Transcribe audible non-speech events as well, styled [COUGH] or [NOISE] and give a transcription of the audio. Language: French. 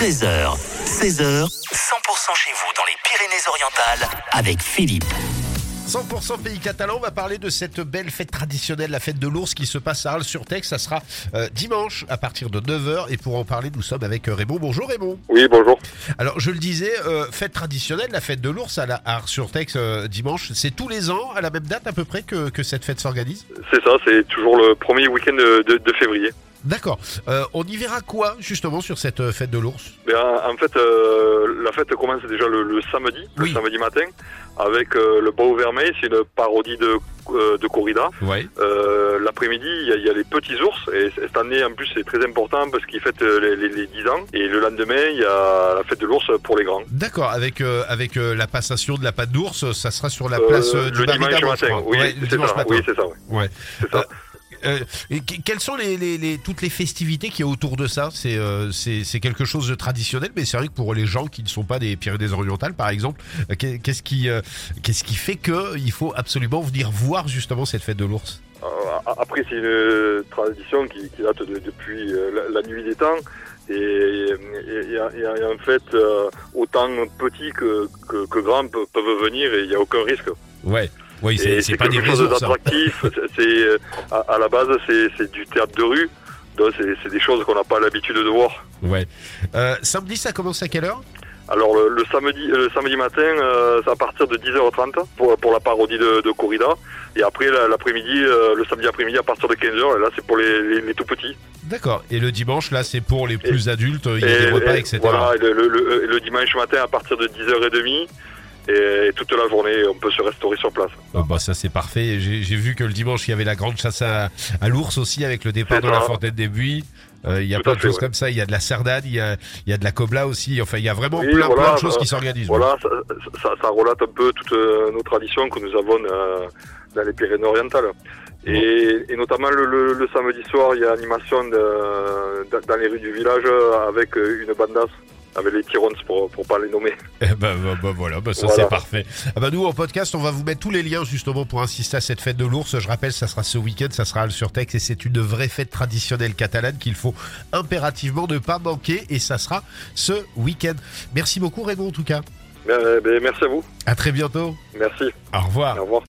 13h, 16h, 100% chez vous dans les Pyrénées-Orientales avec Philippe. 100% pays catalan, on va parler de cette belle fête traditionnelle, la fête de l'ours qui se passe à Arles-sur-Tex. Ça sera euh, dimanche à partir de 9h et pour en parler, nous sommes avec euh, Raymond. Bonjour Raymond. Oui, bonjour. Alors je le disais, euh, fête traditionnelle, la fête de l'ours à, la- à Arles-sur-Tex euh, dimanche. C'est tous les ans à la même date à peu près que, que cette fête s'organise? C'est ça, c'est toujours le premier week-end de, de- de février. D'accord. Euh, on y verra quoi justement sur cette euh, fête de l'ours? Mais en, fait, euh, la fête commence déjà le, le samedi, Oui. le samedi matin, avec le Beau Vermeil, c'est une parodie de, euh, de corrida. Ouais. Euh, L'après-midi, il y, a- il y a les petits ours, et cette année en plus c'est très important parce qu'ils fêtent les, les, les 10 ans. Et le lendemain, il y a la fête de l'ours pour les grands. D'accord, avec, euh, avec la passation de la pâte d'ours, ça sera sur la place du le dimanche matin, oui, Ouais, c'est ça. Oui, c'est ça. ouais. Euh, quelles sont les, les, les- toutes les festivités qui est autour de ça? C'est euh, c'est c'est quelque chose de traditionnel, mais c'est vrai que pour les gens qui ne sont pas des Pyrénées-Orientales, par exemple, euh, qu'est- qu'est-ce qui euh, qu'est-ce qui fait que il faut absolument venir voir justement cette fête de l'ours? Après, c'est une tradition qui, qui date de- depuis la, la nuit des temps. Et, et- et- et- en fait, autant petits que, que, que grands pe- peuvent venir et il n'y a aucun risque. Ouais. Oui, c'est pas des quelque chose ours. hein. d'attractif. [LAUGHS] Euh, à, à la base, c'est du théâtre de rue. Donc, c'est des choses qu'on n'a pas l'habitude de voir. Ouais. Euh, samedi, ça commence à quelle heure? Alors le, le samedi, le samedi matin, euh, c'est à partir de 10h30 pour, pour la parodie de, de corrida. Et après la- l'après-midi, euh, le samedi après-midi à partir de 15h, et là c'est pour les, les, les tout petits. D'accord. Et le dimanche, là, c'est pour les plus adultes. Il y a et, des repas, et etc. Voilà, le dimanche matin à partir de 10h30 et, toute la journée, on peut se restaurer sur place. Oh, bah ça c'est parfait. J'ai vu que le dimanche il y avait la grande chasse à, à l'ours aussi avec le départ de la fontaine des buis. Euh, Il y a Tout plein de choses ouais. comme ça. Il y a de la sardane, il y a, il y a de la cobla aussi. Enfin, il y a vraiment Oui, plein, voilà, plein de choses euh, qui s'organisent. Voilà, ça, ça, ça relate un peu toutes euh, nos traditions que nous avons euh, dans les Pyrénées-Orientales. Et, et notamment le, le- le samedi soir, il y a animation de- dans- les rues du village avec une bandasse, avec les Tyrons pour, pour pas les nommer. [LAUGHS] Eh ben, bah, bah, voilà, bah, ça Voilà. c'est parfait. Ah bah nous en podcast, on va vous mettre tous les liens justement pour insister à cette fête de l'ours. Je rappelle, ça sera ce week-end, ça sera à Al sur Tex et c'est une vraie fête traditionnelle catalane qu'il faut impérativement ne pas manquer et ça sera ce week-end. Merci beaucoup Raymond en tout cas. Ben, ben, merci à vous. À très bientôt. Merci. Au revoir. Au revoir.